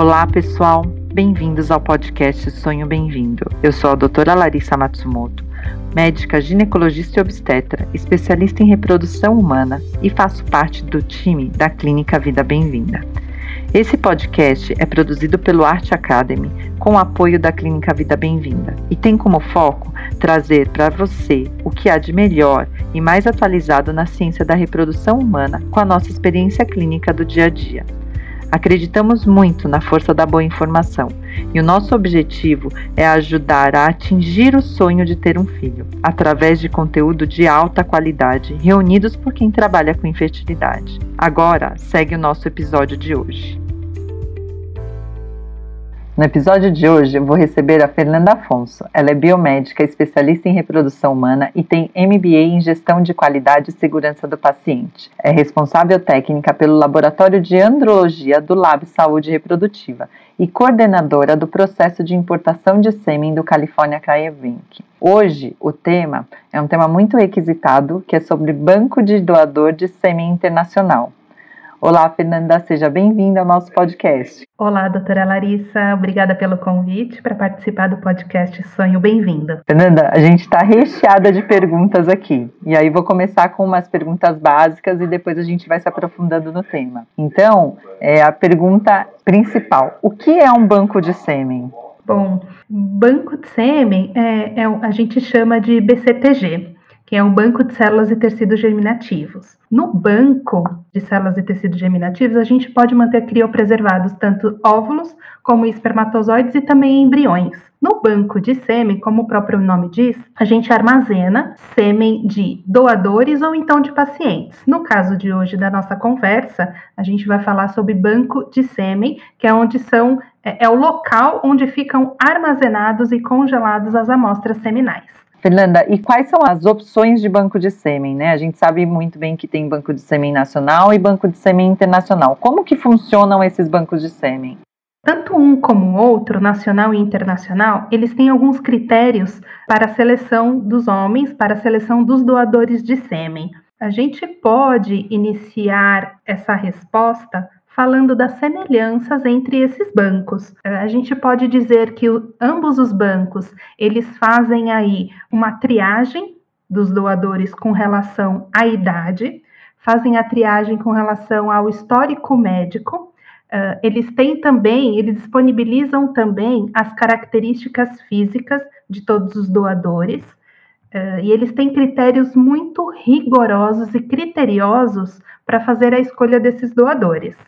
Olá, pessoal. Bem-vindos ao podcast Sonho Bem-vindo. Eu sou a doutora Larissa Matsumoto, médica ginecologista e obstetra, especialista em reprodução humana e faço parte do time da Clínica Vida Bem-vinda. Esse podcast é produzido pelo Arte Academy com o apoio da Clínica Vida Bem-vinda e tem como foco trazer para você o que há de melhor e mais atualizado na ciência da reprodução humana com a nossa experiência clínica do dia a dia. Acreditamos muito na força da boa informação e o nosso objetivo é ajudar a atingir o sonho de ter um filho, através de conteúdo de alta qualidade reunidos por quem trabalha com infertilidade. Agora, segue o nosso episódio de hoje. No episódio de hoje, vou receber a Fernanda Afonso. Ela é biomédica, especialista em reprodução humana e tem MBA em gestão de qualidade e segurança do paciente. É responsável técnica pelo Laboratório de Andrologia do Lab Saúde Reprodutiva e coordenadora do processo de importação de sêmen do California Cryobank. Hoje, o tema é um tema muito requisitado, que é sobre banco de doador de sêmen internacional. Olá, Fernanda, seja bem-vinda ao nosso podcast. Olá, doutora Larissa, obrigada pelo convite para participar do podcast Sonho Bem-vinda. Fernanda, a gente está recheada de perguntas aqui. E aí vou começar com umas perguntas básicas e depois a gente vai se aprofundando no tema. Então, é a pergunta principal: o que é um banco de sêmen? Bom, banco de sêmen é, é a gente chama de BCTG que é um banco de células e tecidos germinativos. No banco de células e tecidos germinativos, a gente pode manter criopreservados tanto óvulos como espermatozoides e também embriões. No banco de sêmen, como o próprio nome diz, a gente armazena sêmen de doadores ou então de pacientes. No caso de hoje da nossa conversa, a gente vai falar sobre banco de sêmen, que é onde são é, é o local onde ficam armazenados e congelados as amostras seminais. Fernanda, e quais são as opções de banco de sêmen, né? A gente sabe muito bem que tem banco de sêmen nacional e banco de sêmen internacional. Como que funcionam esses bancos de sêmen? Tanto um como o outro, nacional e internacional, eles têm alguns critérios para a seleção dos homens, para a seleção dos doadores de sêmen. A gente pode iniciar essa resposta falando das semelhanças entre esses bancos. A gente pode dizer que ambos os bancos, eles fazem aí uma triagem dos doadores com relação à idade, fazem a triagem com relação ao histórico médico, Uh, eles têm também, eles disponibilizam também as características físicas de todos os doadores, uh, e eles têm critérios muito rigorosos e criteriosos para fazer a escolha desses doadores.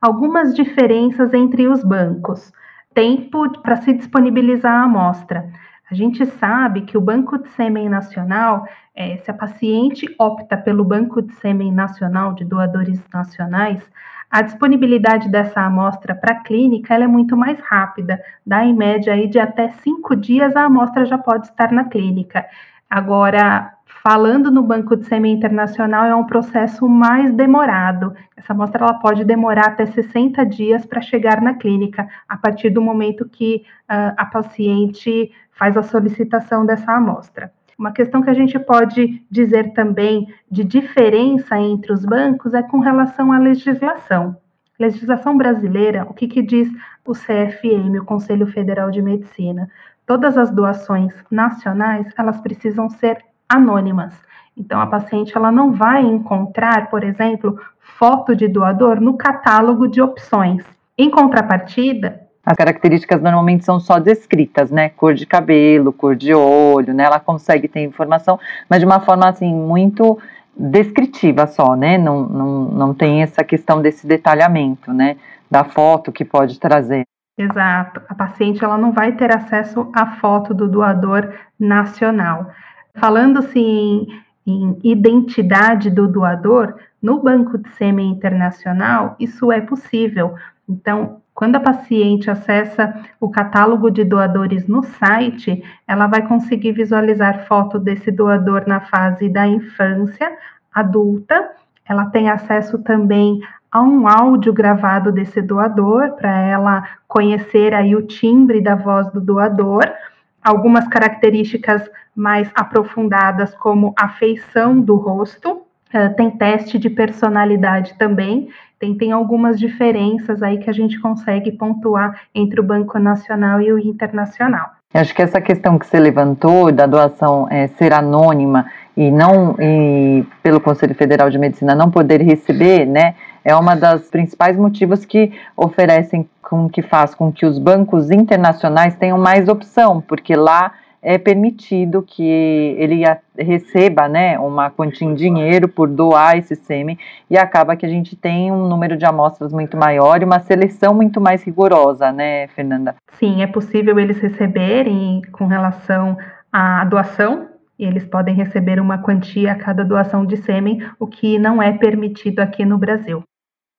Algumas diferenças entre os bancos. Tempo para se disponibilizar a amostra. A gente sabe que o Banco de Sêmen Nacional, é, se a paciente opta pelo Banco de Sêmen Nacional de doadores nacionais, a disponibilidade dessa amostra para a clínica é muito mais rápida, dá em média aí de até cinco dias a amostra já pode estar na clínica. Agora, Falando no Banco de Sêmen Internacional, é um processo mais demorado. Essa amostra ela pode demorar até 60 dias para chegar na clínica, a partir do momento que uh, a paciente faz a solicitação dessa amostra. Uma questão que a gente pode dizer também de diferença entre os bancos é com relação à legislação. Legislação brasileira, o que, que diz o CFM, o Conselho Federal de Medicina? Todas as doações nacionais, elas precisam ser anônimas. Então, a paciente ela não vai encontrar, por exemplo, foto de doador no catálogo de opções. Em contrapartida, as características normalmente são só descritas, né? Cor de cabelo, cor de olho, né? Ela consegue ter informação, mas de uma forma assim muito descritiva só, né? Não, não, não tem essa questão desse detalhamento, né? Da foto que pode trazer. Exato. A paciente ela não vai ter acesso à foto do doador nacional. Falando-se em, em identidade do doador, no Banco de Sêmen Internacional, isso é possível. Então, quando a paciente acessa o catálogo de doadores no site, ela vai conseguir visualizar foto desse doador na fase da infância, adulta. Ela tem acesso também a um áudio gravado desse doador para ela conhecer aí o timbre da voz do doador algumas características mais aprofundadas, como a feição do rosto. Uh, tem teste de personalidade também, tem, tem algumas diferenças aí que a gente consegue pontuar entre o Banco Nacional e o Internacional. Eu acho que essa questão que você levantou da doação é, ser anônima e não e pelo Conselho Federal de Medicina não poder receber, né, é uma das principais motivos que oferecem com que faz com que os bancos internacionais tenham mais opção, porque lá é permitido que ele receba né, uma quantia em dinheiro por doar esse sêmen e acaba que a gente tem um número de amostras muito maior e uma seleção muito mais rigorosa, né, Fernanda? Sim, é possível eles receberem com relação à doação, eles podem receber uma quantia a cada doação de sêmen, o que não é permitido aqui no Brasil.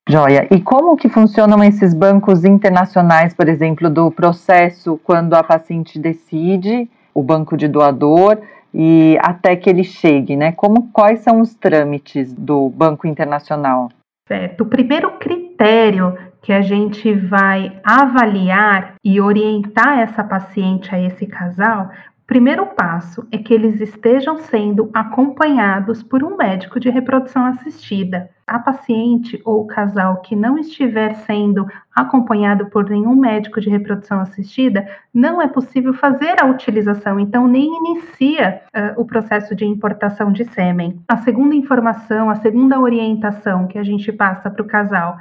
Joia. E como que funcionam esses bancos internacionais, por exemplo, do processo quando a paciente decide o banco de doador e até que ele chegue, né? Como quais são os trâmites do Banco Internacional? Certo. O primeiro critério que a gente vai avaliar e orientar essa paciente a esse casal primeiro passo é que eles estejam sendo acompanhados por um médico de reprodução assistida. A paciente ou o casal que não estiver sendo acompanhado por nenhum médico de reprodução assistida, não é possível fazer a utilização, então nem inicia uh, o processo de importação de sêmen. A segunda informação, a segunda orientação que a gente passa para o casal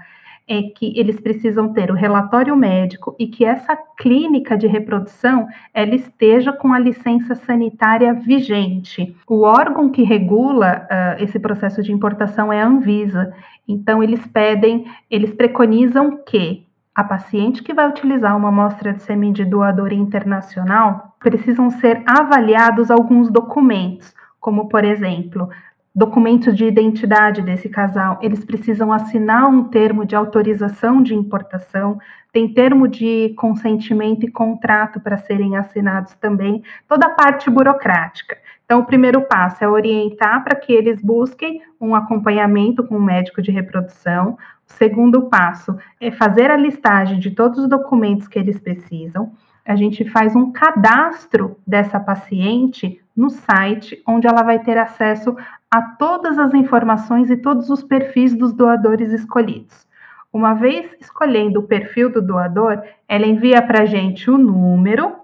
é que eles precisam ter o relatório médico e que essa clínica de reprodução ela esteja com a licença sanitária vigente. O órgão que regula uh, esse processo de importação é a Anvisa. Então eles pedem, eles preconizam que a paciente que vai utilizar uma amostra de sêmen de doador internacional precisam ser avaliados alguns documentos, como por exemplo documentos de identidade desse casal, eles precisam assinar um termo de autorização de importação, tem termo de consentimento e contrato para serem assinados também, toda a parte burocrática. Então, o primeiro passo é orientar para que eles busquem um acompanhamento com um médico de reprodução. O segundo passo é fazer a listagem de todos os documentos que eles precisam. A gente faz um cadastro dessa paciente no site, onde ela vai ter acesso a todas as informações e todos os perfis dos doadores escolhidos. Uma vez escolhendo o perfil do doador, ela envia para a gente o número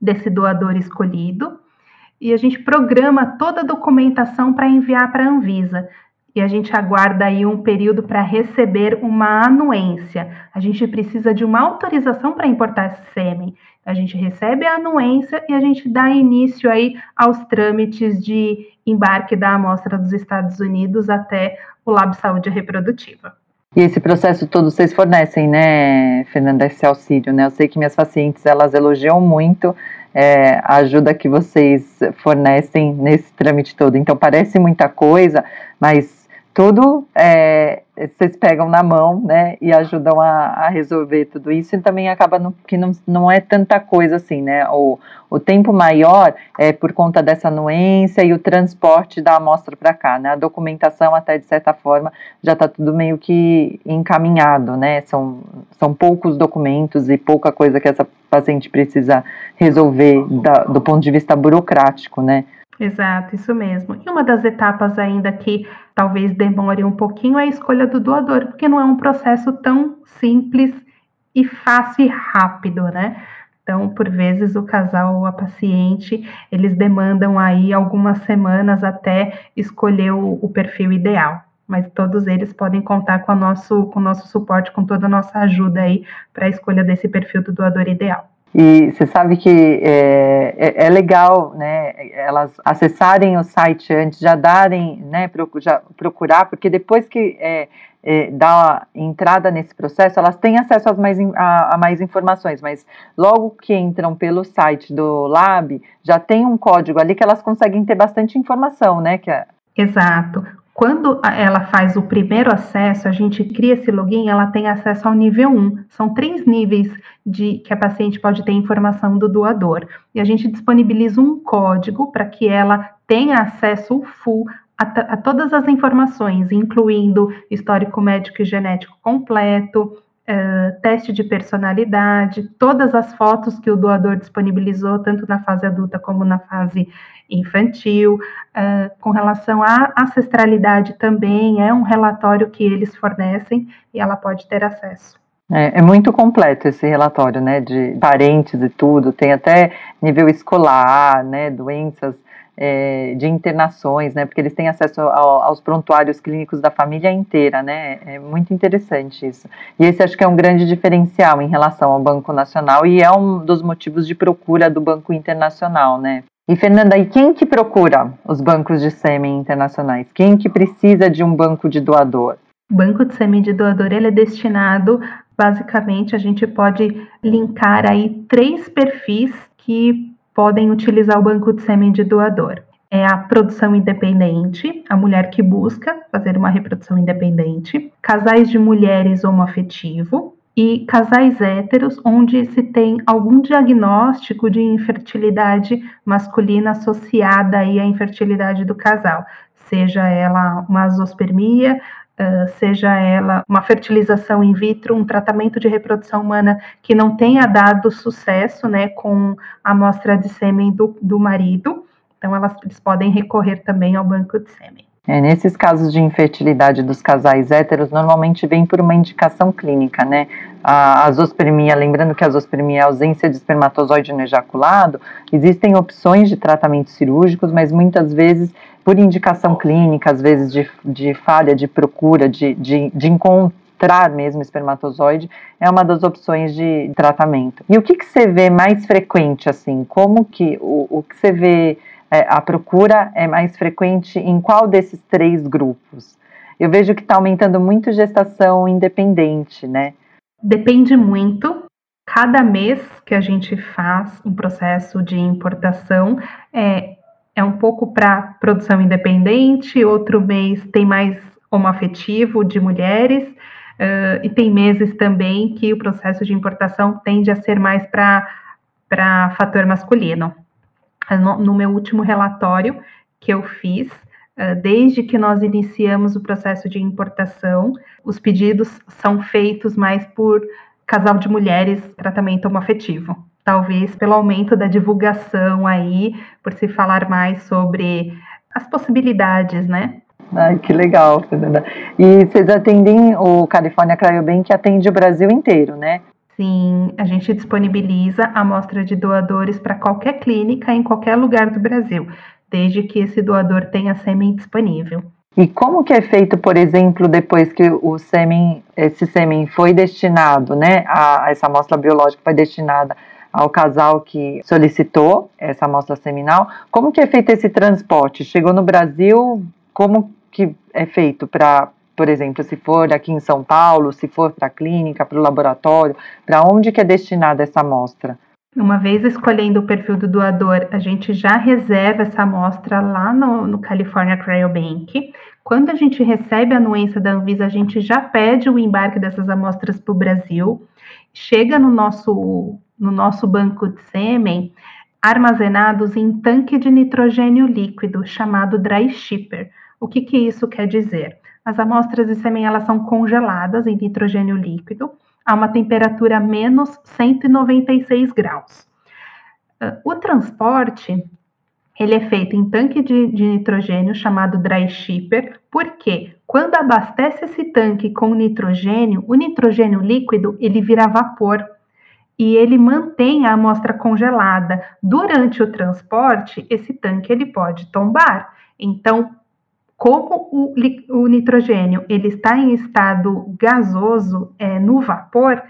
desse doador escolhido e a gente programa toda a documentação para enviar para a Anvisa. E a gente aguarda aí um período para receber uma anuência. A gente precisa de uma autorização para importar esse sêmen. A gente recebe a anuência e a gente dá início aí aos trâmites de embarque da amostra dos Estados Unidos até o Lab Saúde Reprodutiva. E esse processo todo vocês fornecem, né, Fernanda, esse auxílio, né? Eu sei que minhas pacientes, elas elogiam muito é, a ajuda que vocês fornecem nesse trâmite todo. Então, parece muita coisa, mas tudo é, vocês pegam na mão, né, e ajudam a, a, resolver tudo isso, e também acaba no, que não, não é tanta coisa assim, né, o, o tempo maior é por conta dessa anuência e o transporte da amostra para cá, né, a documentação até de certa forma já está tudo meio que encaminhado, né, são, são poucos documentos e pouca coisa que essa paciente precisa resolver da, do ponto de vista burocrático, né, Exato, isso mesmo. E uma das etapas ainda que talvez demore um pouquinho é a escolha do doador, porque não é um processo tão simples e fácil e rápido, né? Então, por vezes, o casal ou a paciente, eles demandam aí algumas semanas até escolher o, o perfil ideal. Mas todos eles podem contar com, a nosso, com o nosso suporte, com toda a nossa ajuda aí para a escolha desse perfil do doador ideal. E você sabe que é, é, é, legal, né, elas acessarem o site antes, já darem, né, já procurar, porque depois que é, é, dá entrada nesse processo, elas têm acesso às mais, a, a, mais informações, mas logo que entram pelo site do Lab, já tem um código ali que elas conseguem ter bastante informação, né? Que é... Exato. Quando ela faz o primeiro acesso, a gente cria esse login, ela tem acesso ao nível 1. São três níveis de que a paciente pode ter informação do doador. E a gente disponibiliza um código para que ela tenha acesso full a, a, todas as informações, incluindo histórico médico e genético completo, uh, teste de personalidade, todas as fotos que o doador disponibilizou, tanto na fase adulta como na fase infantil. Uh, com relação à ancestralidade também, é um relatório que eles fornecem e ela pode ter acesso. É, é, muito completo esse relatório, né, de parentes e tudo, tem até nível escolar, né, doenças é, de internações, né, porque eles têm acesso ao, aos prontuários clínicos da família inteira, né, é muito interessante isso. E esse acho que é um grande diferencial em relação ao Banco Nacional e é um dos motivos de procura do Banco Internacional, né. E Fernanda, e quem que procura os bancos de sêmen internacionais? Quem que precisa de um banco de doador? O banco de sêmen de doador ele é destinado Basicamente, a gente pode linkar aí três perfis que podem utilizar o banco de sêmen de doador. É a produção independente, a mulher que busca fazer uma reprodução independente, casais de mulheres homoafetivo e casais héteros onde se tem algum diagnóstico de infertilidade masculina associada aí à infertilidade do casal, seja ela uma azospermia, seja ela uma fertilização in vitro, um tratamento de reprodução humana que não tenha dado sucesso né, com a amostra de sêmen do, do marido. Então, elas, eles podem recorrer também ao banco de sêmen. É, nesses casos de infertilidade dos casais héteros, normalmente vem por uma indicação clínica, né? A azospermia, lembrando que a azospermia é a ausência de espermatozoide no ejaculado, existem opções de tratamentos cirúrgicos, mas muitas vezes por indicação clínica, às vezes de, de falha de procura, de, de, de encontrar mesmo espermatozoide, é uma das opções de tratamento. E o que, que você vê mais frequente, assim? Como que o, o que você vê, é, a procura é mais frequente em qual desses três grupos? Eu vejo que está aumentando muito gestação independente, né? Depende muito. Cada mês que a gente faz um processo de importação, é, é um pouco para produção independente, outro mês tem mais homoafetivo de mulheres, uh, e tem meses também que o processo de importação tende a ser mais para fator masculino. No, no, meu último relatório que eu fiz, uh, desde que nós iniciamos o processo de importação, os pedidos são feitos mais por casal de mulheres tratamento homoafetivo talvez pelo aumento da divulgação aí, por se falar mais sobre as possibilidades, né? Ai, que legal, Fernanda. E vocês atendem o California Cryobank atende o Brasil inteiro, né? Sim, a gente disponibiliza amostra de doadores para qualquer clínica em qualquer lugar do Brasil, desde que esse doador tenha sêmen disponível. E como que é feito, por exemplo, depois que o sêmen, esse sêmen foi destinado, né, a essa amostra biológica foi destinada ao casal que solicitou essa amostra seminal. Como que é feito esse transporte? Chegou no Brasil, como que é feito para, por exemplo, se for aqui em São Paulo, se for para a clínica, para o laboratório, para onde que é destinada essa amostra? Uma vez escolhendo o perfil do doador, a gente já reserva essa amostra lá no, no California Cryobank. Quando a gente recebe a anuência da Anvisa, a gente já pede o embarque dessas amostras para o Brasil. Chega no nosso no nosso banco de sêmen armazenados em tanque de nitrogênio líquido chamado dry shipper. O que, que isso quer dizer? As amostras de sêmen elas são congeladas em nitrogênio líquido a uma temperatura menos 196 graus. Ah, o transporte ele é feito em tanque de, de, nitrogênio chamado dry shipper, porque quando abastece esse tanque com nitrogênio, o nitrogênio líquido ele vira vapor e ele mantém a amostra congelada. Durante o transporte, esse tanque ele pode tombar. Então, como o, o nitrogênio ele está em estado gasoso, é, no vapor,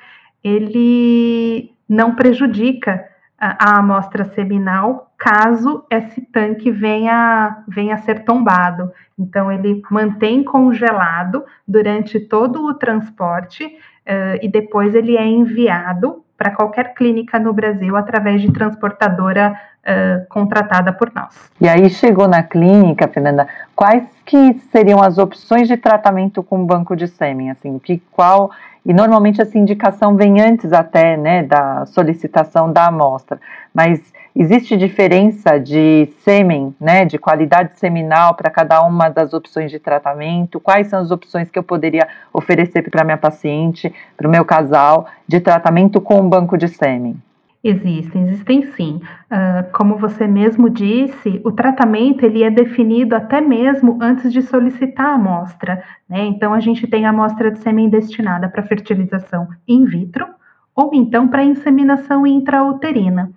ele não prejudica a, a amostra seminal caso esse tanque venha, venha a ser tombado. Então, ele mantém congelado durante todo o transporte uh, e depois ele é enviado para qualquer clínica no Brasil através de transportadora uh, contratada por nós. E aí chegou na clínica, Fernanda, quais que seriam as opções de tratamento com banco de sêmen, assim, que qual e normalmente essa indicação vem antes até, né, da solicitação da amostra, mas Existe diferença de sêmen, né, de qualidade seminal para cada uma das opções de tratamento? Quais são as opções que eu poderia oferecer para minha paciente, para o meu casal, de tratamento com um banco de sêmen? Existem, existem sim. Uh, como você mesmo disse, o tratamento ele é definido até mesmo antes de solicitar a amostra. Né? Então, a gente tem a amostra de sêmen destinada para fertilização in vitro ou então para inseminação intrauterina.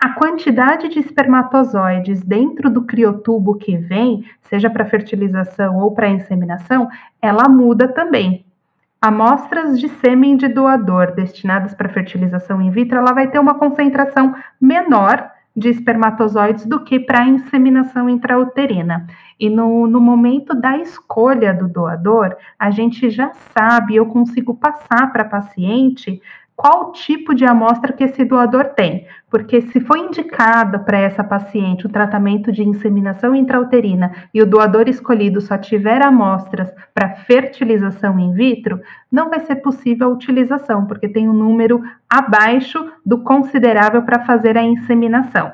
A quantidade de espermatozoides dentro do criotubo que vem, seja para fertilização ou para inseminação, ela muda também. Amostras de sêmen de doador destinadas para fertilização in vitro, ela vai ter uma concentração menor de espermatozoides do que para inseminação intrauterina. E no, no momento da escolha do doador, a gente já sabe, eu consigo passar para a paciente qual tipo de amostra que esse doador tem, porque se foi indicado para essa paciente o tratamento de inseminação intrauterina e o doador escolhido só tiver amostras para fertilização in vitro, não vai ser possível a utilização, porque tem um número abaixo do considerável para fazer a inseminação.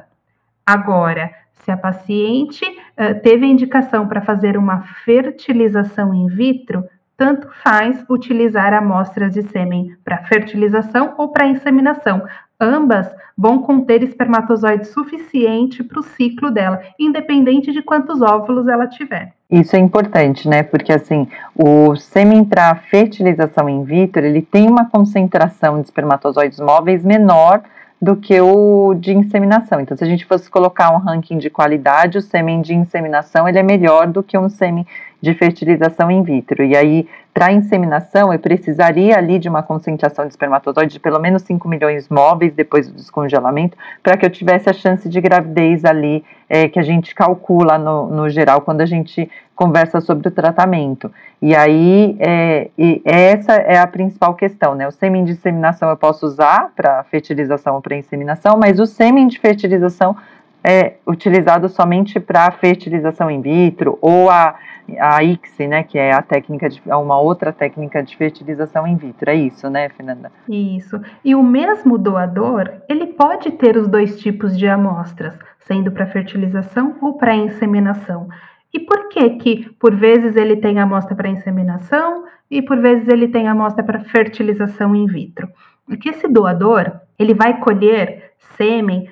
Agora, se a paciente uh, teve a indicação para fazer uma fertilização in vitro, tanto faz utilizar amostras de sêmen para fertilização ou para inseminação. Ambas vão conter espermatozoide suficiente para o ciclo dela, independente de quantos óvulos ela tiver. Isso é importante, né? Porque assim, o sêmen para fertilização in vitro, ele tem uma concentração de espermatozoides móveis menor do que o de inseminação. Então, se a gente fosse colocar um ranking de qualidade, o sêmen de inseminação ele é melhor do que um sêmen de fertilização in vitro. E aí, para inseminação, eu precisaria ali de uma concentração de espermatozoide de pelo menos 5 milhões móveis depois do descongelamento, para que eu tivesse a chance de gravidez ali, é, que a gente calcula no, no geral quando a gente conversa sobre o tratamento. E aí, é, e essa é a principal questão, né? O sêmen de inseminação eu posso usar para fertilização ou para inseminação, mas o sêmen de fertilização é utilizado somente para fertilização in vitro ou a, a ICSI, né, que é a técnica de, é uma outra técnica de fertilização in vitro. É isso, né, Fernanda? Isso. E o mesmo doador, ele pode ter os dois tipos de amostras, sendo para fertilização ou para inseminação. E por que que por vezes ele tem amostra para inseminação e por vezes ele tem amostra para fertilização in vitro? Porque esse doador, ele vai colher sêmen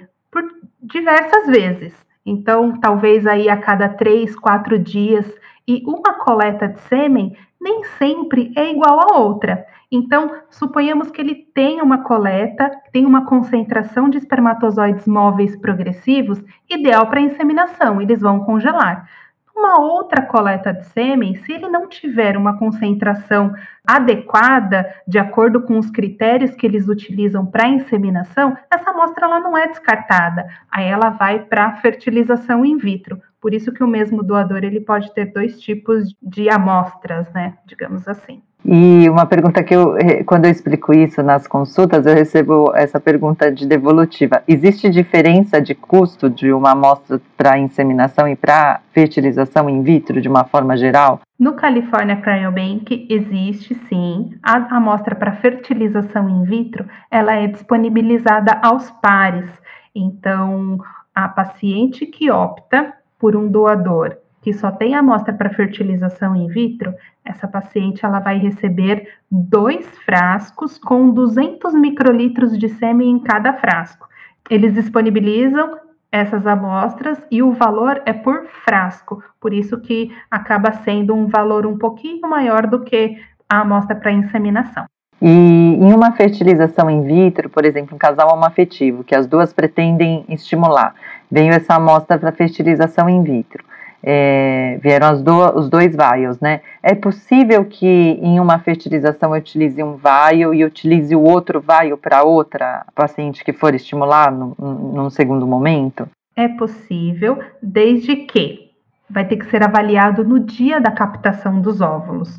diversas vezes. Então, talvez aí a cada três, quatro dias, e uma coleta de sêmen nem sempre é igual a outra. Então, suponhamos que ele tenha uma coleta, tem uma concentração de espermatozoides móveis progressivos, ideal para inseminação, eles vão congelar. Uma outra coleta de sêmen, se ele não tiver uma concentração adequada, de acordo com os critérios que eles utilizam para inseminação, essa amostra ela não é descartada. Aí ela vai para fertilização in vitro. Por isso que o mesmo doador ele pode ter dois tipos de amostras, né, digamos assim. E uma pergunta que eu, quando eu explico isso nas consultas, eu recebo essa pergunta de devolutiva. Existe diferença de custo de uma amostra para inseminação e para fertilização in vitro de uma forma geral? No California Cryobank existe sim. A amostra para fertilização in vitro, ela é disponibilizada aos pares. Então, a paciente que opta por um doador que só tem amostra para fertilização in vitro, essa paciente ela vai receber dois frascos com 200 microlitros de sêmen em cada frasco. Eles disponibilizam essas amostras e o valor é por frasco, por isso que acaba sendo um valor um pouquinho maior do que a amostra para inseminação. E em uma fertilização in vitro, por exemplo, um casal homoafetivo, que as duas pretendem estimular, veio essa amostra para fertilização in vitro é, vieram do, os dois vials, né? É possível que em uma fertilização eu utilize um vial e utilize o outro vial para outra paciente que for estimular no, num segundo momento? É possível, desde que vai ter que ser avaliado no dia da captação dos óvulos.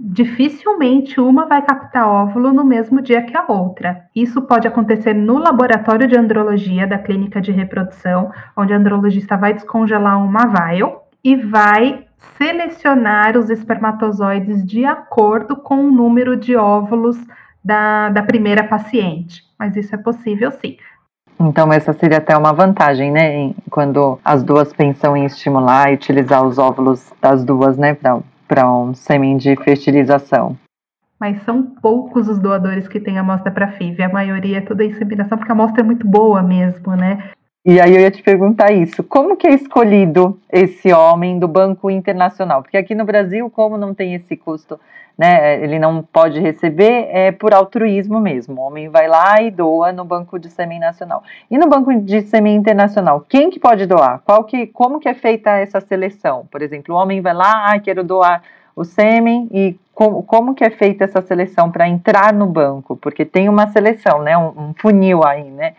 Dificilmente uma vai captar óvulo no mesmo dia que a outra. Isso pode acontecer no laboratório de andrologia da clínica de reprodução, onde a andrologista vai descongelar uma vial e vai selecionar os espermatozoides de acordo com o número de óvulos da, da primeira paciente. Mas isso é possível sim. Então, essa seria até uma vantagem, né? Quando as duas pensam em estimular e utilizar os óvulos das duas, né, para um sêmen de fertilização. Mas são poucos os doadores que têm amostra para FIV. A maioria é toda inseminação, porque a amostra é muito boa mesmo, né? E aí eu ia te perguntar isso, como que é escolhido esse homem do Banco Internacional? Porque aqui no Brasil, como não tem esse custo, né, ele não pode receber, é por altruísmo mesmo. O homem vai lá e doa no Banco de Sêmen Nacional. E no Banco de Sêmen Internacional, quem que pode doar? Qual que, como que é feita essa seleção? Por exemplo, o homem vai lá, ah, quero doar o sêmen e como, como que é feita essa seleção para entrar no banco? Porque tem uma seleção, né, um, um funil aí, né?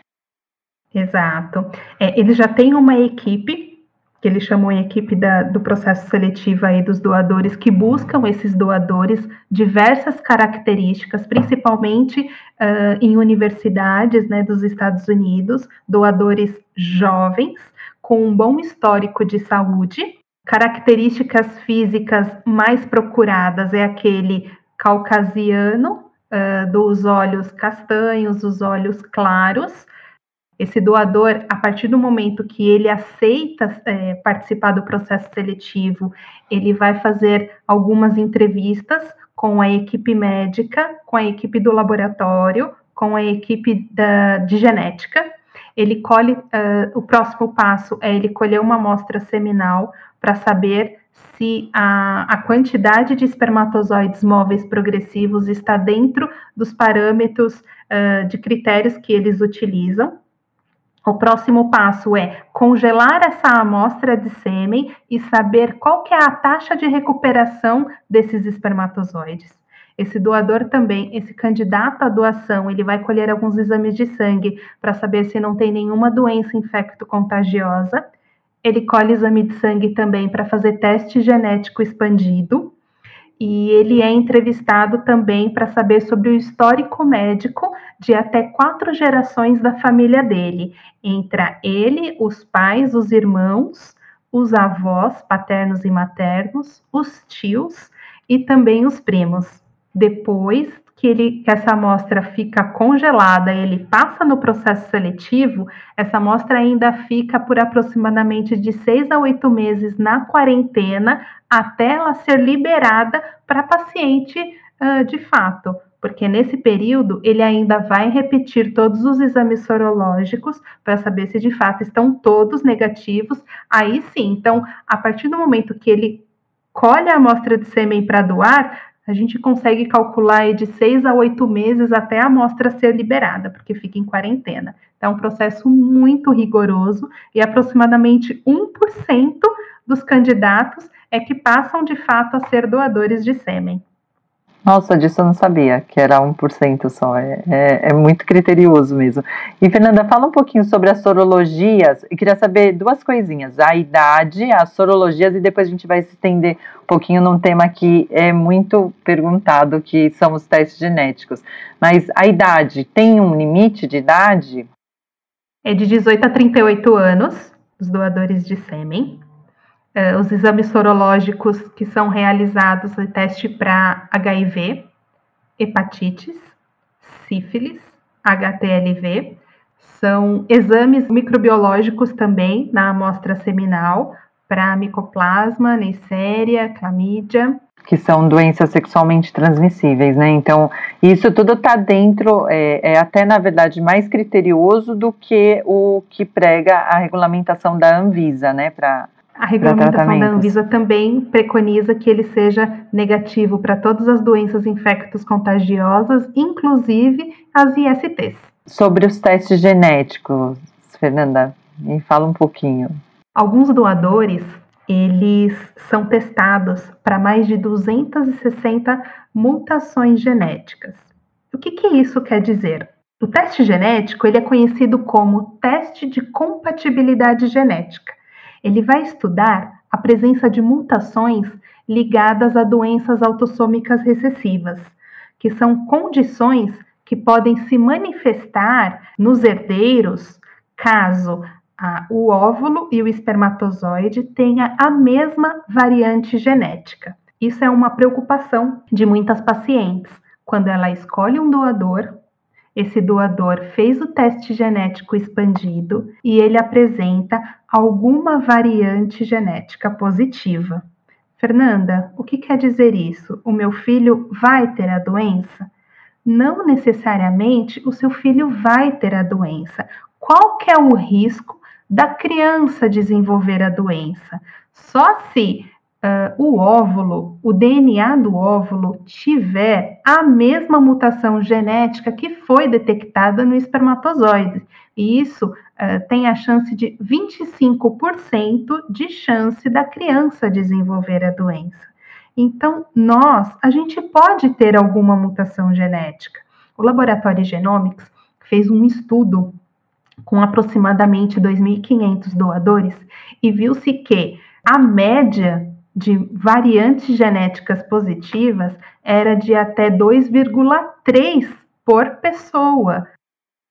Exato. É, ele já tem uma equipe, que eles chamam a equipe da, do processo seletivo aí dos doadores, que buscam esses doadores diversas características, principalmente uh, em universidades né, dos Estados Unidos, doadores jovens, com um bom histórico de saúde. Características físicas mais procuradas é aquele caucasiano, uh, dos olhos castanhos, os olhos claros, esse doador, a partir do momento que ele aceita é, participar do processo seletivo, ele vai fazer algumas entrevistas com a equipe médica, com a equipe do laboratório, com a equipe da, de genética. Ele colhe, uh, o próximo passo é ele colher uma amostra seminal para saber se a, a quantidade de espermatozoides móveis progressivos está dentro dos parâmetros uh, de critérios que eles utilizam. O próximo passo é congelar essa amostra de sêmen e saber qual que é a taxa de recuperação desses espermatozoides. Esse doador também, esse candidato à doação, ele vai colher alguns exames de sangue para saber se não tem nenhuma doença infecto-contagiosa. Ele colhe exame de sangue também para fazer teste genético expandido e ele é entrevistado também para saber sobre o histórico médico de até quatro gerações da família dele, entre ele, os pais, os irmãos, os avós paternos e maternos, os tios e também os primos. Depois que, ele, que essa amostra fica congelada, ele passa no processo seletivo, essa amostra ainda fica por aproximadamente de seis a oito meses na quarentena até ela ser liberada para paciente uh, de fato, porque nesse período ele ainda vai repetir todos os exames sorológicos para saber se de fato estão todos negativos. Aí sim, então, a partir do momento que ele colhe a amostra de sêmen para doar, a gente consegue calcular de seis a oito meses até a amostra ser liberada, porque fica em quarentena. Então, é um processo muito rigoroso e aproximadamente 1% dos candidatos é que passam de fato a ser doadores de sêmen. Nossa, disso eu não sabia, que era 1% só. É, é, é, muito criterioso mesmo. E, Fernanda, fala um pouquinho sobre as sorologias. Eu queria saber duas coisinhas: a idade, as sorologias, e depois a gente vai se estender um pouquinho num tema que é muito perguntado, que são os testes genéticos. Mas a idade, tem um limite de idade? É de 18 a 38 anos, os doadores de sêmen. Uh, os exames sorológicos que são realizados o teste para HIV, hepatites, sífilis, HTLV. São exames microbiológicos também na amostra seminal para micoplasma, neisseria, clamídia. Que são doenças sexualmente transmissíveis, né? Então, isso tudo está dentro, é, é, até na verdade mais criterioso do que o que prega a regulamentação da Anvisa, né? A regulamentação da Anvisa também preconiza que ele seja negativo para todas as doenças infectos contagiosas, inclusive as ISTs. Sobre os testes genéticos, Fernanda, me fala um pouquinho. Alguns doadores, eles são testados para mais de 260 mutações genéticas. O que, que isso quer dizer? O teste genético ele é conhecido como teste de compatibilidade genética ele vai estudar a presença de mutações ligadas a doenças autossômicas recessivas, que são condições que podem se manifestar nos herdeiros caso ah, o óvulo e o espermatozoide tenha a mesma variante genética. Isso é uma preocupação de muitas pacientes. Quando ela escolhe um doador, esse doador fez o teste genético expandido e ele apresenta alguma variante genética positiva. Fernanda, o que quer dizer isso? O meu filho vai ter a doença? Não necessariamente o seu filho vai ter a doença. Qual que é o risco da criança desenvolver a doença? Só se uh, o óvulo, o DNA do óvulo, tiver a mesma mutação genética que foi detectada no espermatozoide. E isso uh, tem a chance de 25% de chance da criança desenvolver a doença. Então, nós, a gente pode ter alguma mutação genética. O Laboratório Genomics fez um estudo com aproximadamente 2.500 doadores e viu-se que a média de variantes genéticas positivas era de até 2,3 por pessoa.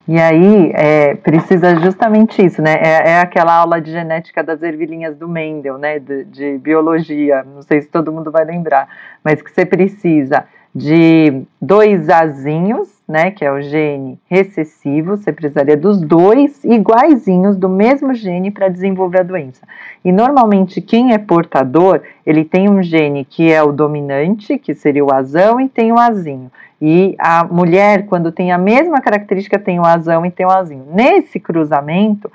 E aí é, precisa justamente isso, né? É, é, aquela aula de genética das ervilhinhas do Mendel, né? De, de biologia, não sei se todo mundo vai lembrar, mas que você precisa de dois azinhos, né, que é o gene recessivo, você precisaria dos dois iguaizinhos do mesmo gene para desenvolver a doença. E normalmente quem é portador, ele tem um gene que é o dominante, que seria o azão, e tem o azinho. E a mulher, quando tem a mesma característica, tem o azão e tem o azinho. Nesse cruzamento,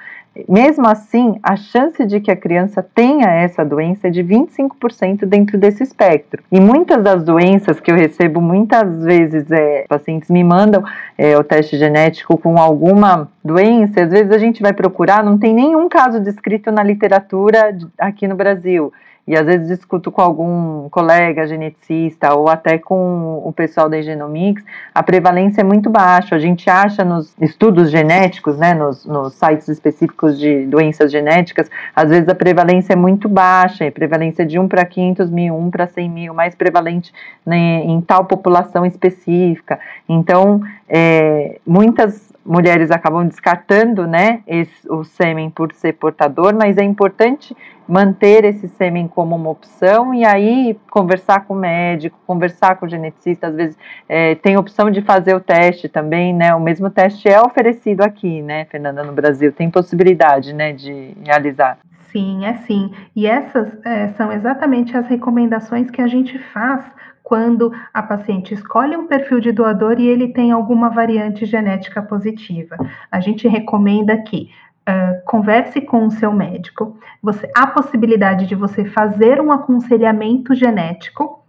mesmo assim, a chance de que a criança tenha essa doença é de 25% dentro desse espectro. E muitas das doenças que eu recebo, muitas vezes, é, pacientes me mandam é, o teste genético com alguma doença, às vezes a gente vai procurar, não tem nenhum caso descrito na literatura aqui no Brasil e às vezes discuto com algum colega geneticista ou até com o pessoal da Genomics, a prevalência é muito baixa. A gente acha nos estudos genéticos, né, nos, nos sites específicos de doenças genéticas, às vezes a prevalência é muito baixa, é prevalência de 1 para 500 mil, 1 para 100 mil, mais prevalente né, em tal população específica. Então, é, muitas mulheres acabam descartando né, esse, o sêmen por ser portador, mas é importante manter esse sêmen como uma opção e aí conversar com o médico, conversar com o geneticista, às vezes é, tem opção de fazer o teste também, né? O mesmo teste é oferecido aqui, né, Fernanda, no Brasil, tem possibilidade, né, de realizar. Sim, é sim. E essas é, são exatamente as recomendações que a gente faz quando a paciente escolhe um perfil de doador e ele tem alguma variante genética positiva. A gente recomenda que uh, converse com o seu médico. Você, há possibilidade de você fazer um aconselhamento genético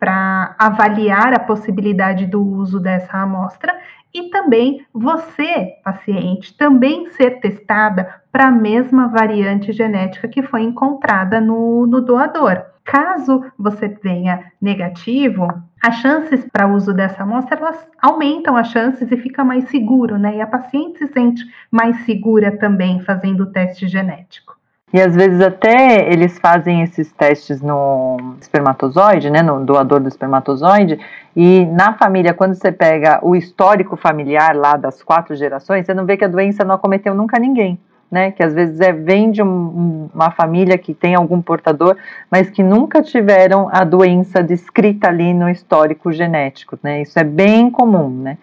para avaliar a possibilidade do uso dessa amostra e também você, paciente, também ser testada para a mesma variante genética que foi encontrada no, no doador. Caso você tenha negativo, as chances para uso dessa amostra elas aumentam as chances e fica mais seguro, né? E a paciente se sente mais segura também fazendo o teste genético. E às vezes até eles fazem esses testes no espermatozoide, né, no doador do espermatozoide, e na família, quando você pega o histórico familiar lá das quatro gerações, você não vê que a doença não acometeu nunca ninguém né? Que às vezes é, vem de um, uma família que tem algum portador, mas que nunca tiveram a doença descrita ali no histórico genético, né? Isso é bem comum, né?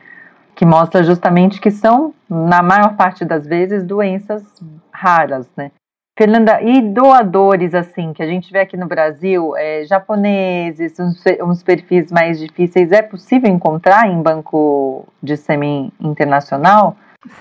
Que mostra justamente que são, na maior parte das vezes, doenças raras, né? Fernanda, e doadores assim que a gente vê aqui no Brasil, é, japoneses, uns, uns, perfis mais difíceis, é possível encontrar em banco de sêmen internacional?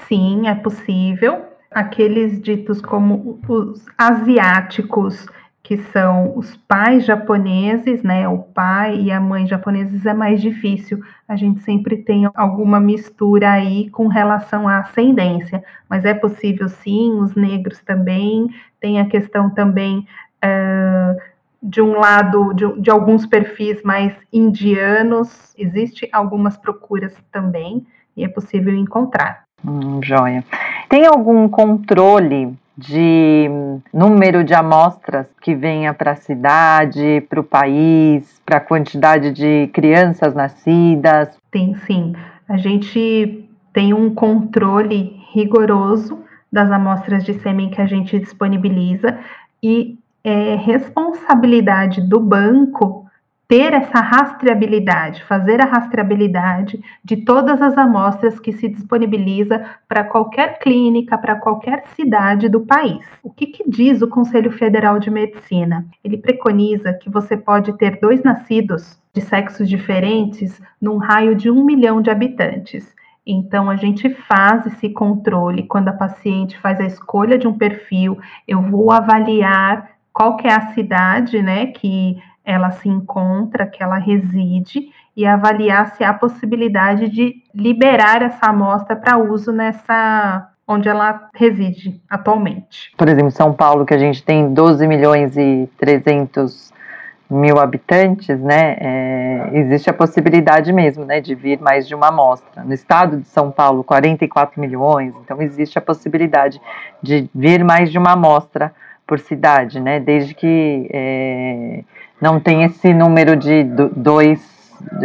Sim, é possível aqueles ditos como os asiáticos, que são os pais japoneses, né? O pai e a mãe japoneses é mais difícil. A gente sempre tem alguma mistura aí com relação à ascendência, mas é possível sim, os negros também. Tem a questão também uh, de um lado de, de alguns perfis mais indianos, existe algumas procuras também e é possível encontrar. Hum, joia. Tem algum controle de número de amostras que venha para a cidade, para o país, para a quantidade de crianças nascidas? Tem sim. A gente tem um controle rigoroso das amostras de sêmen que a gente disponibiliza e é responsabilidade do banco ter essa rastreabilidade, fazer a rastreabilidade de todas as amostras que se disponibiliza para qualquer clínica, para qualquer cidade do país. O que, que, diz o Conselho Federal de Medicina? Ele preconiza que você pode ter dois nascidos de sexos diferentes num raio de um milhão de habitantes. Então, a gente faz esse controle quando a paciente faz a escolha de um perfil. Eu vou avaliar qual que é a cidade, né, que ela se encontra, que ela reside, e avaliar se há possibilidade de liberar essa amostra para uso nessa onde ela reside atualmente. Por exemplo, São Paulo, que a gente tem 12 milhões e 300 mil habitantes, né, é, existe a possibilidade mesmo, né, de vir mais de uma amostra. No estado de São Paulo, 44 milhões, então existe a possibilidade de vir mais de uma amostra por cidade, né, desde que é, não tem esse número de dois,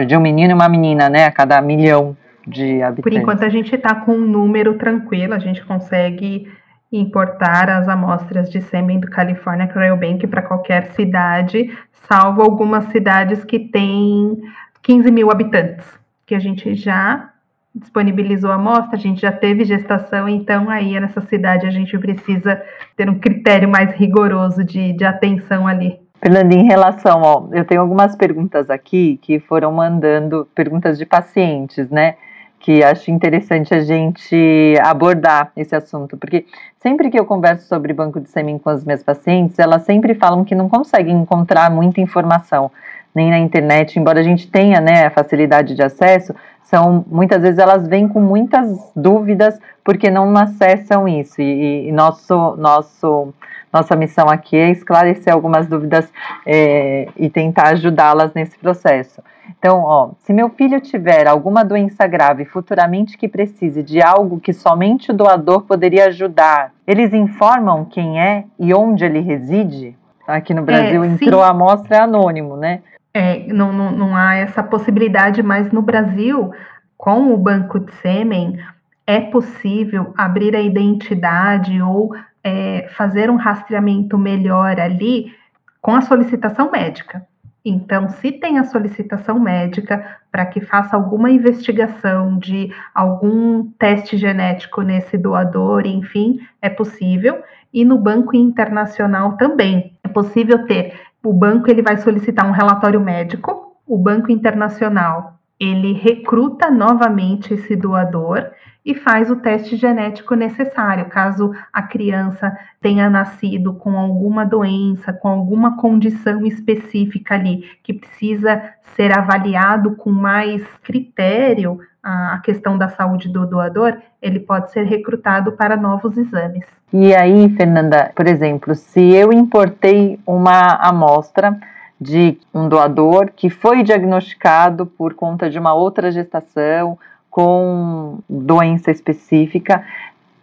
de um menino e uma menina, né, a cada milhão de habitantes. Por enquanto a gente está com um número tranquilo, a gente consegue importar as amostras de sêmen do California Cryobank para qualquer cidade, salvo algumas cidades que têm 15 mil habitantes, que a gente já disponibilizou a amostra, a gente já teve gestação, então aí nessa cidade a gente precisa ter um critério mais rigoroso de, de atenção ali. Fernanda, em relação, ó, eu tenho algumas perguntas aqui que foram mandando, perguntas de pacientes, né? Que acho interessante a gente abordar esse assunto, porque sempre que eu converso sobre banco de sêmen com as minhas pacientes, elas sempre falam que não conseguem encontrar muita informação, nem na internet, embora a gente tenha né, a facilidade de acesso, são muitas vezes elas vêm com muitas dúvidas porque não acessam isso. E, e nosso, nosso nossa missão aqui é esclarecer algumas dúvidas é, e tentar ajudá-las nesse processo. Então, ó, se meu filho tiver alguma doença grave futuramente que precise de algo que somente o doador poderia ajudar, eles informam quem é e onde ele reside? Aqui no Brasil é, entrou a amostra anônimo, né? É, não, não, não há essa possibilidade, mas no Brasil, com o banco de sêmen, é possível abrir a identidade ou é, fazer um rastreamento melhor ali com a solicitação médica. Então, se tem a solicitação médica para que faça alguma investigação de algum teste genético nesse doador, enfim, é possível. E no banco internacional também é possível ter. O banco ele vai solicitar um relatório médico. O banco internacional ele recruta novamente esse doador e faz o teste genético necessário, caso a criança tenha nascido com alguma doença, com alguma condição específica ali, que precisa ser avaliado com mais critério a questão da saúde do doador, ele pode ser recrutado para novos exames. E aí, Fernanda, por exemplo, se eu importei uma amostra de um doador que foi diagnosticado por conta de uma outra gestação com doença específica.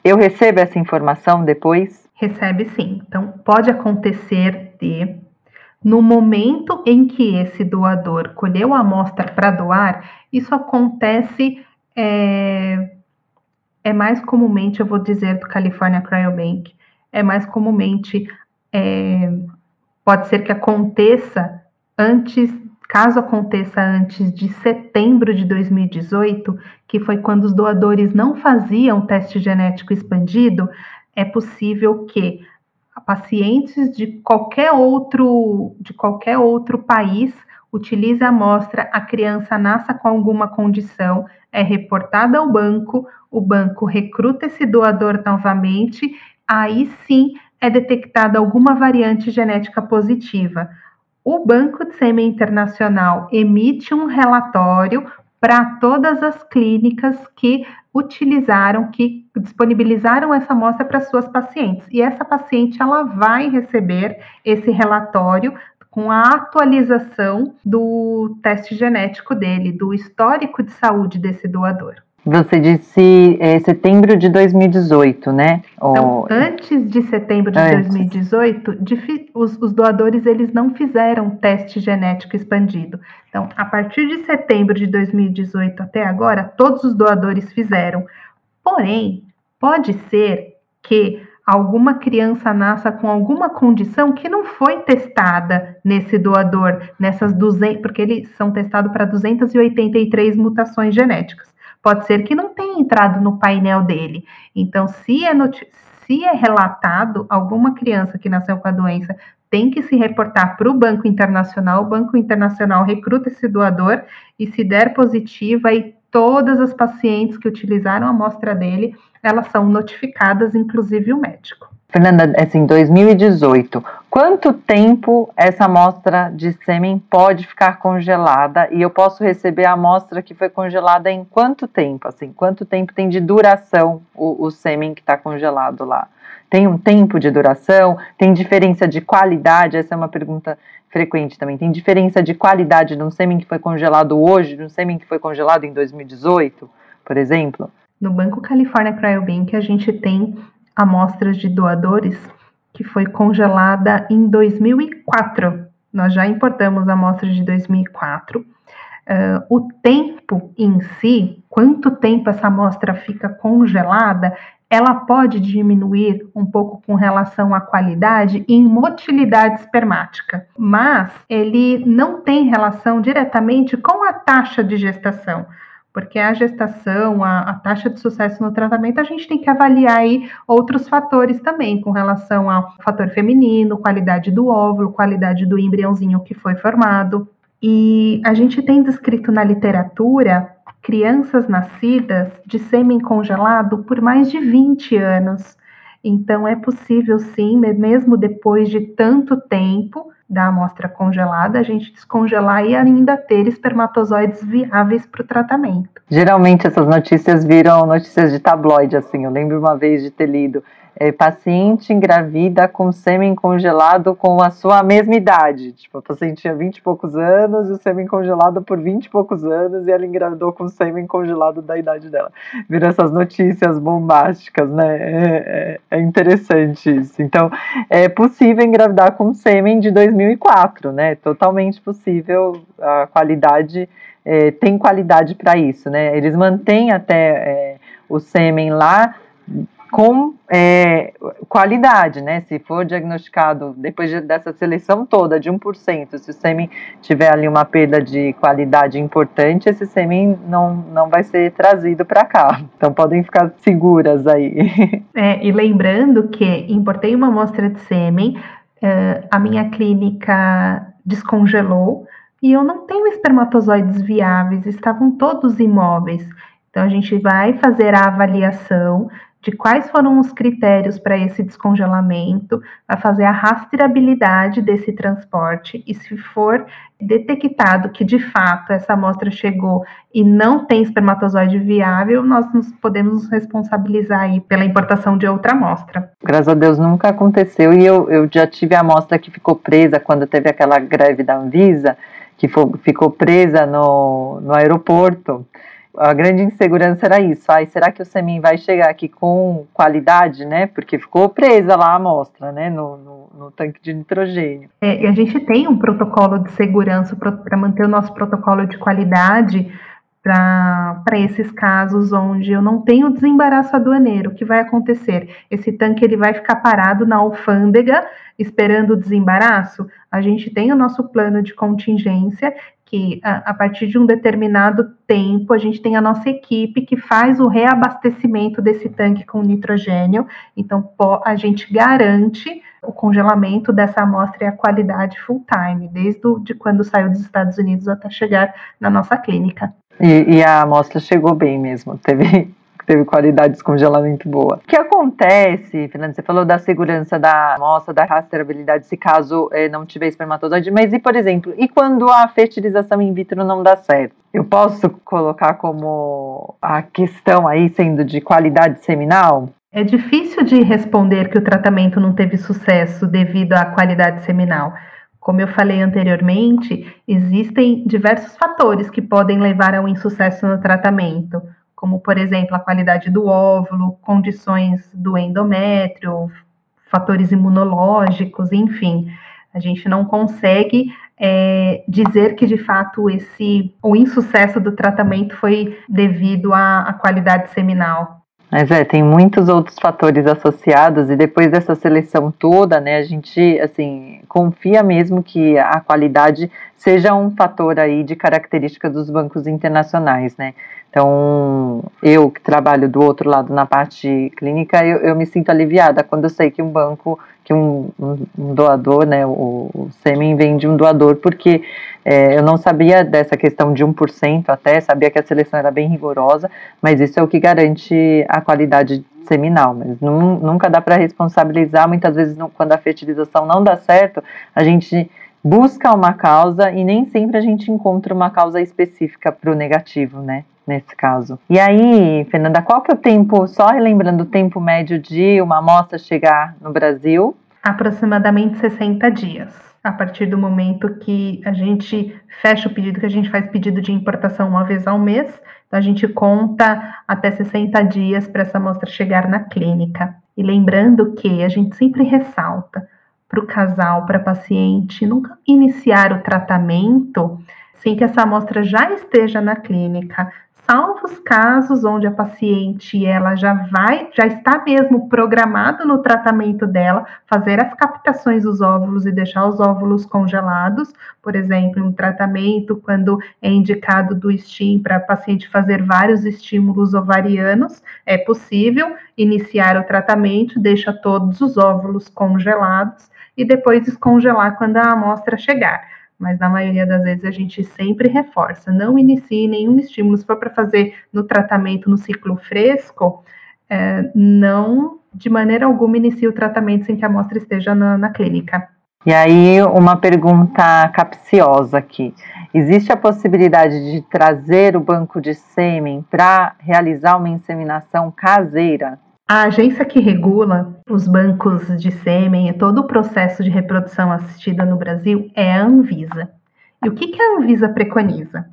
Eu recebo essa informação depois? Recebe sim. Então, pode acontecer de, no momento em que esse doador colheu a amostra para doar, isso acontece é, é, mais comumente, eu vou dizer, do California Cryobank, é mais comumente, é, pode ser que aconteça antes Caso aconteça antes de setembro de 2018, que foi quando os doadores não faziam teste genético expandido, é possível que pacientes de qualquer outro de qualquer outro país utilize a amostra, a criança nasça com alguma condição, é reportada ao banco, o banco recruta esse doador novamente, aí sim é detectada alguma variante genética positiva o Banco de Sêmen Internacional emite um relatório para todas as clínicas que utilizaram, que disponibilizaram essa amostra para suas pacientes. E essa paciente ela vai receber esse relatório com a atualização do teste genético dele, do histórico de saúde desse doador. Você disse é, setembro de 2018, né? Então, antes de setembro de antes. 2018, os, os, doadores eles não fizeram teste genético expandido. Então, a partir de setembro de 2018 até agora, todos os doadores fizeram. Porém, pode ser que alguma criança nasça com alguma condição que não foi testada nesse doador, nessas 200, porque eles são testados para 283 mutações genéticas. Pode ser que não tenha entrado no painel dele. Então, se é, se é relatado alguma criança que nasceu com a doença, tem que se reportar para o Banco Internacional. O Banco Internacional recruta esse doador e, se der positivo, aí todas as pacientes que utilizaram a amostra dele, elas são notificadas, inclusive o médico. Fernanda, assim, 2018, quanto tempo essa amostra de sêmen pode ficar congelada e eu posso receber a amostra que foi congelada em quanto tempo? Assim, quanto tempo tem de duração o, o sêmen que está congelado lá? Tem um tempo de duração? Tem diferença de qualidade? Essa é uma pergunta frequente também. Tem diferença de qualidade de um sêmen que foi congelado hoje, de um sêmen que foi congelado em 2018, por exemplo? No Banco California Cryobank, a gente tem amostras de doadores que foi congelada em 2004. Nós já importamos amostras de 2004. Uh, o tempo em si, quanto tempo essa amostra fica congelada, ela pode diminuir um pouco com relação à qualidade em motilidade espermática, mas ele não tem relação diretamente com a taxa de gestação, porque a gestação, a, a, taxa de sucesso no tratamento, a gente tem que avaliar aí outros fatores também, com relação ao fator feminino, qualidade do óvulo, qualidade do embriãozinho que foi formado. E a gente tem descrito na literatura crianças nascidas de sêmen congelado por mais de 20 anos. Então, é possível sim, mesmo depois de tanto tempo da amostra congelada, a gente descongelar e ainda ter espermatozoides viáveis para o tratamento. Geralmente essas notícias viram notícias de tabloide, assim. Eu lembro uma vez de ter lido é, paciente engravida com sêmen congelado com a sua mesma idade. Tipo, a paciente tinha 20 e poucos anos e o sêmen congelado por 20 e poucos anos e ela engravidou com sêmen congelado da idade dela. Viram essas notícias bombásticas, né? É, é, é interessante isso. Então, é possível engravidar com sêmen de 2004, né? Totalmente possível. A qualidade, é, tem qualidade para isso, né? Eles mantêm até é, o sêmen lá com é, qualidade, né? Se for diagnosticado depois de, dessa seleção toda de 1%, se o sêmen tiver ali uma perda de qualidade importante, esse sêmen não, não vai ser trazido para cá. Então podem ficar seguras aí. É, e lembrando que importei uma amostra de sêmen, uh, a minha clínica descongelou e eu não tenho espermatozoides viáveis, estavam todos imóveis. Então a gente vai fazer a avaliação de quais foram os critérios para esse descongelamento, vai fazer a rastreabilidade desse transporte e se for detectado que de fato essa amostra chegou e não tem espermatozoide viável, nós nos podemos nos responsabilizar aí pela importação de outra amostra. Graças a Deus nunca aconteceu e eu, eu já tive a amostra que ficou presa quando teve aquela greve da Anvisa, que foi, ficou presa no, no aeroporto a grande insegurança era isso. Ai, será que o sêmen vai chegar aqui com qualidade, né? Porque ficou presa lá a amostra, né? No, no, no tanque de nitrogênio. É, e a gente tem um protocolo de segurança para manter o nosso protocolo de qualidade para esses casos onde eu não tenho desembaraço aduaneiro. O que vai acontecer? Esse tanque ele vai ficar parado na alfândega esperando o desembaraço? A gente tem o nosso plano de contingência que a, a, partir de um determinado tempo a gente tem a nossa equipe que faz o reabastecimento desse tanque com nitrogênio. Então a gente garante o congelamento dessa amostra e a qualidade full time, desde de quando saiu dos Estados Unidos até chegar na nossa clínica. E, e a amostra chegou bem mesmo, teve teve qualidade de descongelamento boa. O que acontece, Fernando? Você falou da segurança da amostra, da rastreabilidade, se caso é, não tiver espermatozoide, mas e, por exemplo, e quando a fertilização in vitro não dá certo? Eu posso colocar como a questão aí sendo de qualidade seminal? É difícil de responder que o tratamento não teve sucesso devido à qualidade seminal. Como eu falei anteriormente, existem diversos fatores que podem levar ao insucesso no tratamento como, por exemplo, a qualidade do óvulo, condições do endométrio, fatores imunológicos, enfim. A gente não consegue é, dizer que de fato esse o insucesso do tratamento foi devido à, à qualidade seminal. Mas é, tem muitos outros fatores associados e depois dessa seleção toda, né, a gente, assim, confia mesmo que a qualidade seja um fator aí de característica dos bancos internacionais, né. Então, eu que trabalho do outro lado na parte clínica, eu, eu me sinto aliviada quando eu sei que um banco, que um, um, um doador, né, o, o sêmen vem de um doador, porque é, eu não sabia dessa questão de 1% até, sabia que a seleção era bem rigorosa, mas isso é o que garante a qualidade seminal, mas nunca dá para responsabilizar, muitas vezes não, quando a fertilização não dá certo, a gente busca uma causa e nem sempre a gente encontra uma causa específica para o negativo, né? Nesse caso. E aí, Fernanda, qual que é o tempo, só relembrando o tempo médio de uma amostra chegar no Brasil? Aproximadamente 60 dias a partir do momento que a gente fecha o pedido, que a gente faz pedido de importação uma vez ao mês, então a gente conta até 60 dias para essa amostra chegar na clínica. E lembrando que a gente sempre ressalta para o casal, para paciente, nunca iniciar o tratamento sem que essa amostra já esteja na clínica, salvo os casos onde a paciente ela já vai, já está mesmo programado no tratamento dela, fazer as captações dos óvulos e deixar os óvulos congelados, por exemplo, um tratamento quando é indicado do STIM para a paciente fazer vários estímulos ovarianos, é possível iniciar o tratamento, deixa todos os óvulos congelados e depois descongelar quando a amostra chegar mas na maioria das vezes a gente sempre reforça. Não inicie nenhum estímulo. Se for para fazer no tratamento no ciclo fresco, é, não de maneira alguma inicie o tratamento sem que a amostra esteja na, na clínica. E aí, uma pergunta capciosa aqui. Existe a possibilidade de trazer o banco de sêmen para realizar uma inseminação caseira? A agência que regula os bancos de sêmen e todo o processo de reprodução assistida no Brasil é a Anvisa. E o que, que a Anvisa preconiza?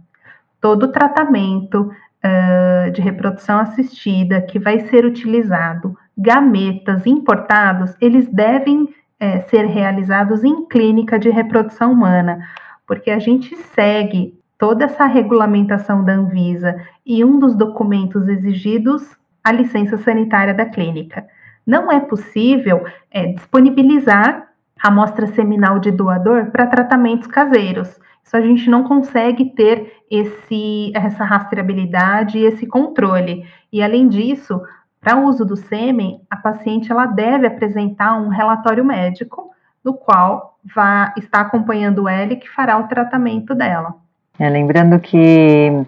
Todo tratamento uh, de reprodução assistida que vai ser utilizado, gametas importados, eles devem é, ser realizados em clínica de reprodução humana, porque a gente segue toda essa regulamentação da Anvisa e um dos documentos exigidos a licença sanitária da clínica. Não é possível é, disponibilizar a amostra seminal de doador para tratamentos caseiros. Isso a gente não consegue ter esse, essa rastreabilidade e esse controle. E além disso, para o uso do sêmen, a paciente ela deve apresentar um relatório médico no qual vai estar acompanhando ela e que fará o tratamento dela. É, lembrando que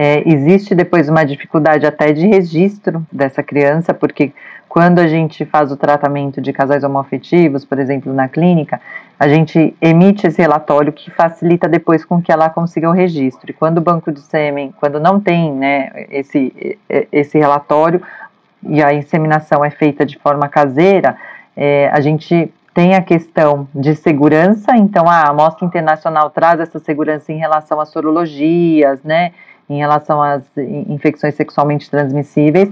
é, existe depois uma dificuldade até de registro dessa criança, porque quando a gente faz o tratamento de casais homoafetivos, por exemplo, na clínica, a gente emite esse relatório que facilita depois com que ela consiga o registro. E quando o banco de sêmen, quando não tem né, esse, esse relatório e a inseminação é feita de forma caseira, é, a gente tem a questão de segurança, então a amostra internacional traz essa segurança em relação às sorologias, né? Em relação às infecções sexualmente transmissíveis.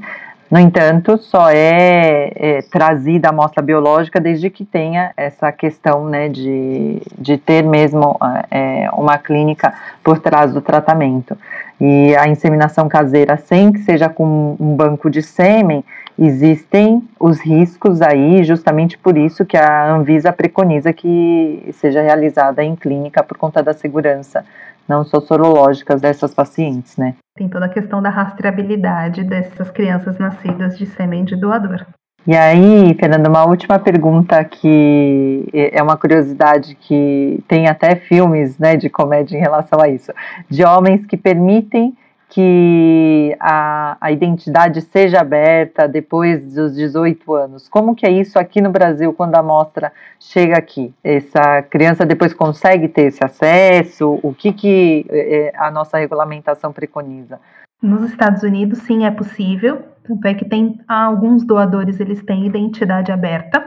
No entanto, só é, é, trazida a amostra biológica desde que tenha essa questão né, de, de ter mesmo é, uma clínica por trás do tratamento. E a inseminação caseira, sem que seja com um banco de sêmen, existem os riscos aí, justamente por isso que a Anvisa preconiza que seja realizada em clínica por conta da segurança não só sorológicas dessas pacientes, né? Tem toda a questão da rastreabilidade dessas crianças nascidas de sêmen de doador. E aí, Fernanda, uma última pergunta que é uma curiosidade que tem até filmes né, de comédia em relação a isso, de homens que permitem que a, a identidade seja aberta depois dos 18 anos. Como que é isso aqui no Brasil quando a amostra chega aqui? Essa criança depois consegue ter esse acesso? O que, que é, a nossa regulamentação preconiza? Nos Estados Unidos, sim, é possível. Tanto é que tem alguns doadores, eles têm identidade aberta,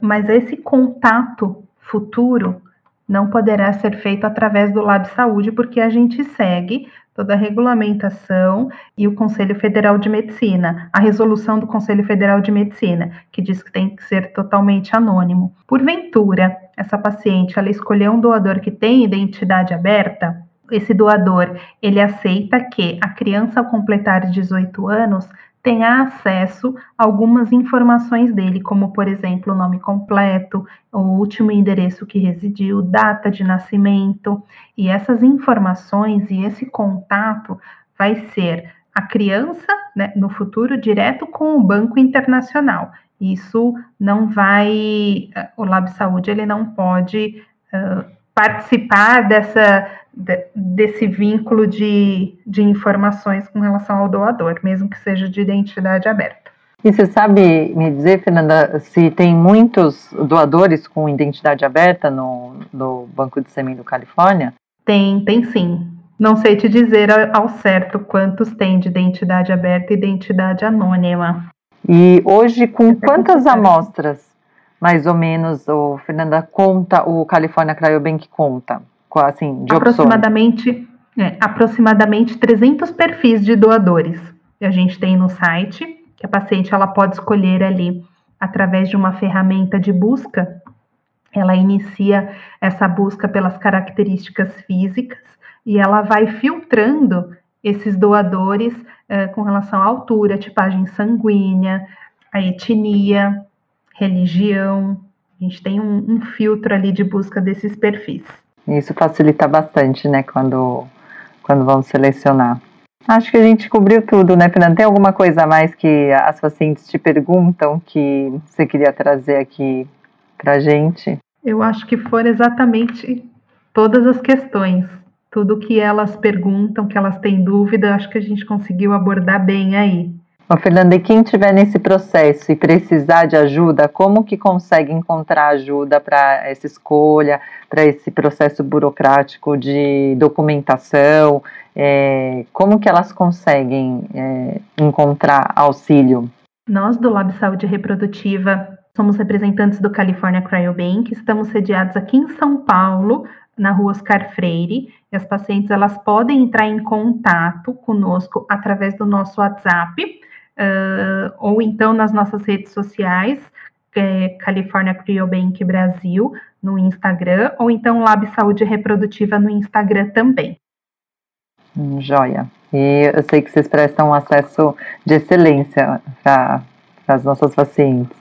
mas esse contato futuro não poderá ser feito através do Lab Saúde, porque a gente segue toda a regulamentação e o Conselho Federal de Medicina, a resolução do Conselho Federal de Medicina, que diz que tem que ser totalmente anônimo. Porventura, essa paciente ela escolheu um doador que tem identidade aberta, esse doador ele aceita que a criança ao completar 18 anos tenha acesso a algumas informações dele, como por exemplo o nome completo, o último endereço que residiu, data de nascimento, e essas informações e esse contato vai ser a criança, né, no futuro, direto com o Banco Internacional. Isso não vai, o Lab Saúde ele não pode uh, participar dessa, de, desse vínculo de, de informações com relação ao doador, mesmo que seja de identidade aberta. E você sabe me dizer, Fernanda, se tem muitos doadores com identidade aberta no, no Banco de Sêmen do Califórnia? Tem, tem sim. Não sei te dizer ao certo quantos tem de identidade aberta e identidade anônima. E hoje, com quantas amostras, mais ou menos, o Fernanda conta, o California Cryobank conta? Assim, de aproximadamente, é, aproximadamente 300 perfis de doadores que a gente tem no site, que a paciente ela pode escolher ali através de uma ferramenta de busca. Ela inicia essa busca pelas características físicas e ela vai filtrando esses doadores uh, com relação à altura, tipagem sanguínea, a etnia, religião. A gente tem um, um filtro ali de busca desses perfis. Isso facilita bastante, né, quando, quando vamos selecionar. Acho que a gente cobriu tudo, né, Fernanda? Tem alguma coisa a mais que as pacientes te perguntam que você queria trazer aqui pra gente? Eu acho que foram exatamente todas as questões tudo que elas perguntam, que elas têm dúvida, acho que a gente conseguiu abordar bem aí. Ô, Fernanda, e quem estiver nesse processo e precisar de ajuda, como que consegue encontrar ajuda para essa escolha, para esse processo burocrático de documentação? É, como que elas conseguem é, encontrar auxílio? Nós do Lab Saúde Reprodutiva somos representantes do California Cryobank, estamos sediados aqui em São Paulo, na rua Oscar Freire, e as pacientes elas podem entrar em contato conosco através do nosso WhatsApp, uh, ou então nas nossas redes sociais, é California Cryobank Brasil, no Instagram, ou então Lab Saúde Reprodutiva no Instagram também. Hum, joia. E eu sei que vocês prestam um acesso de excelência para as nossas pacientes.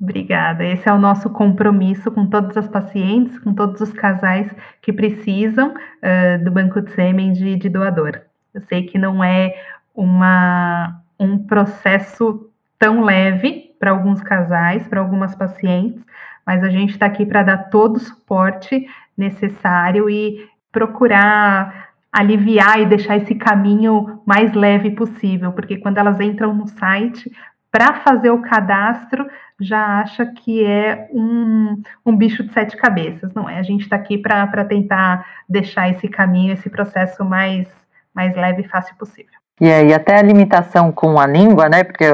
Obrigada. Esse é o nosso compromisso com todas as pacientes, com todos os casais que precisam uh, do banco de sêmen de, de doador. Eu sei que não é uma, um processo tão leve para alguns casais, para algumas pacientes, mas a gente está aqui para dar todo o suporte necessário e procurar aliviar e deixar esse caminho mais leve possível, porque quando elas entram no site para fazer o cadastro, já acha que é um, um bicho de sete cabeças, não é? A gente está aqui para tentar deixar esse caminho, esse processo mais, mais leve e fácil possível. E aí, até a limitação com a língua, né? Porque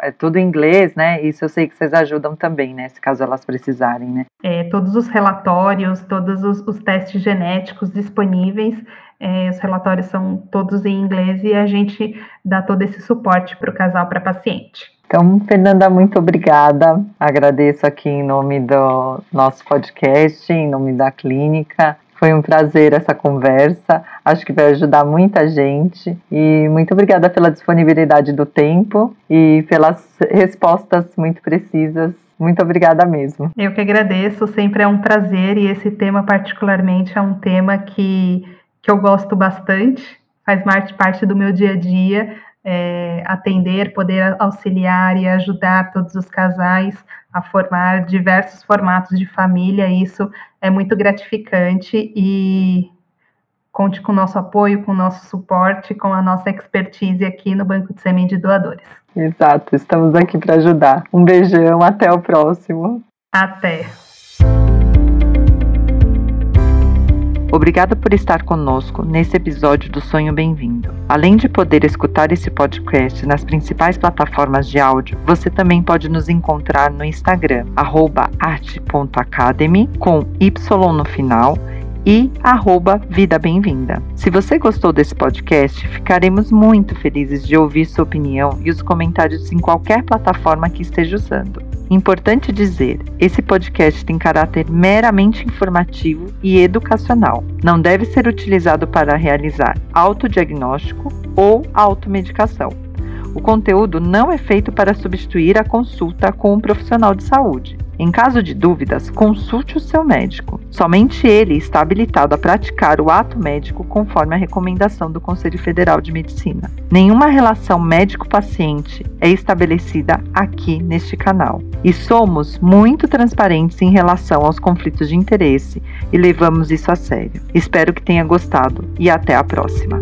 é tudo em inglês, né? Isso eu sei que vocês ajudam também, né? Se caso elas precisarem, né? É, todos os relatórios, todos os, os testes genéticos disponíveis, é, os relatórios são todos em inglês e a gente dá todo esse suporte para o casal, para paciente. Então, Fernanda, muito obrigada. Agradeço aqui em nome do nosso podcast, em nome da clínica. Foi um prazer essa conversa. Acho que vai ajudar muita gente. E muito obrigada pela disponibilidade do tempo e pelas respostas muito precisas. Muito obrigada mesmo. Eu que agradeço, sempre é um prazer e esse tema particularmente é um tema que, que eu gosto bastante, faz parte, do meu dia a dia é, atender, poder auxiliar e ajudar todos os casais a formar diversos formatos de família. Isso é muito gratificante e conte com o nosso apoio, com o nosso suporte, com a nossa expertise aqui no Banco de Sêmen de Doadores. Exato, estamos aqui para ajudar. Um beijão, até o próximo. Até. Obrigada por estar conosco nesse episódio do Sonho Bem-vindo. Além de poder escutar esse podcast nas principais plataformas de áudio, você também pode nos encontrar no Instagram, arte.academy, com Y no final e arroba Vida Bem-vinda. Se você gostou desse podcast, ficaremos muito felizes de ouvir sua opinião e os comentários em qualquer plataforma que esteja usando. Importante dizer, esse podcast tem caráter meramente informativo e educacional. Não deve ser utilizado para realizar autodiagnóstico ou automedicação. O conteúdo não é feito para substituir a consulta com um profissional de saúde. Em caso de dúvidas, consulte o seu médico. Somente ele está habilitado a praticar o ato médico conforme a recomendação do Conselho Federal de Medicina. Nenhuma relação médico-paciente é estabelecida aqui neste canal. E somos muito transparentes em relação aos conflitos de interesse e levamos isso a sério. Espero que tenha gostado e até a próxima.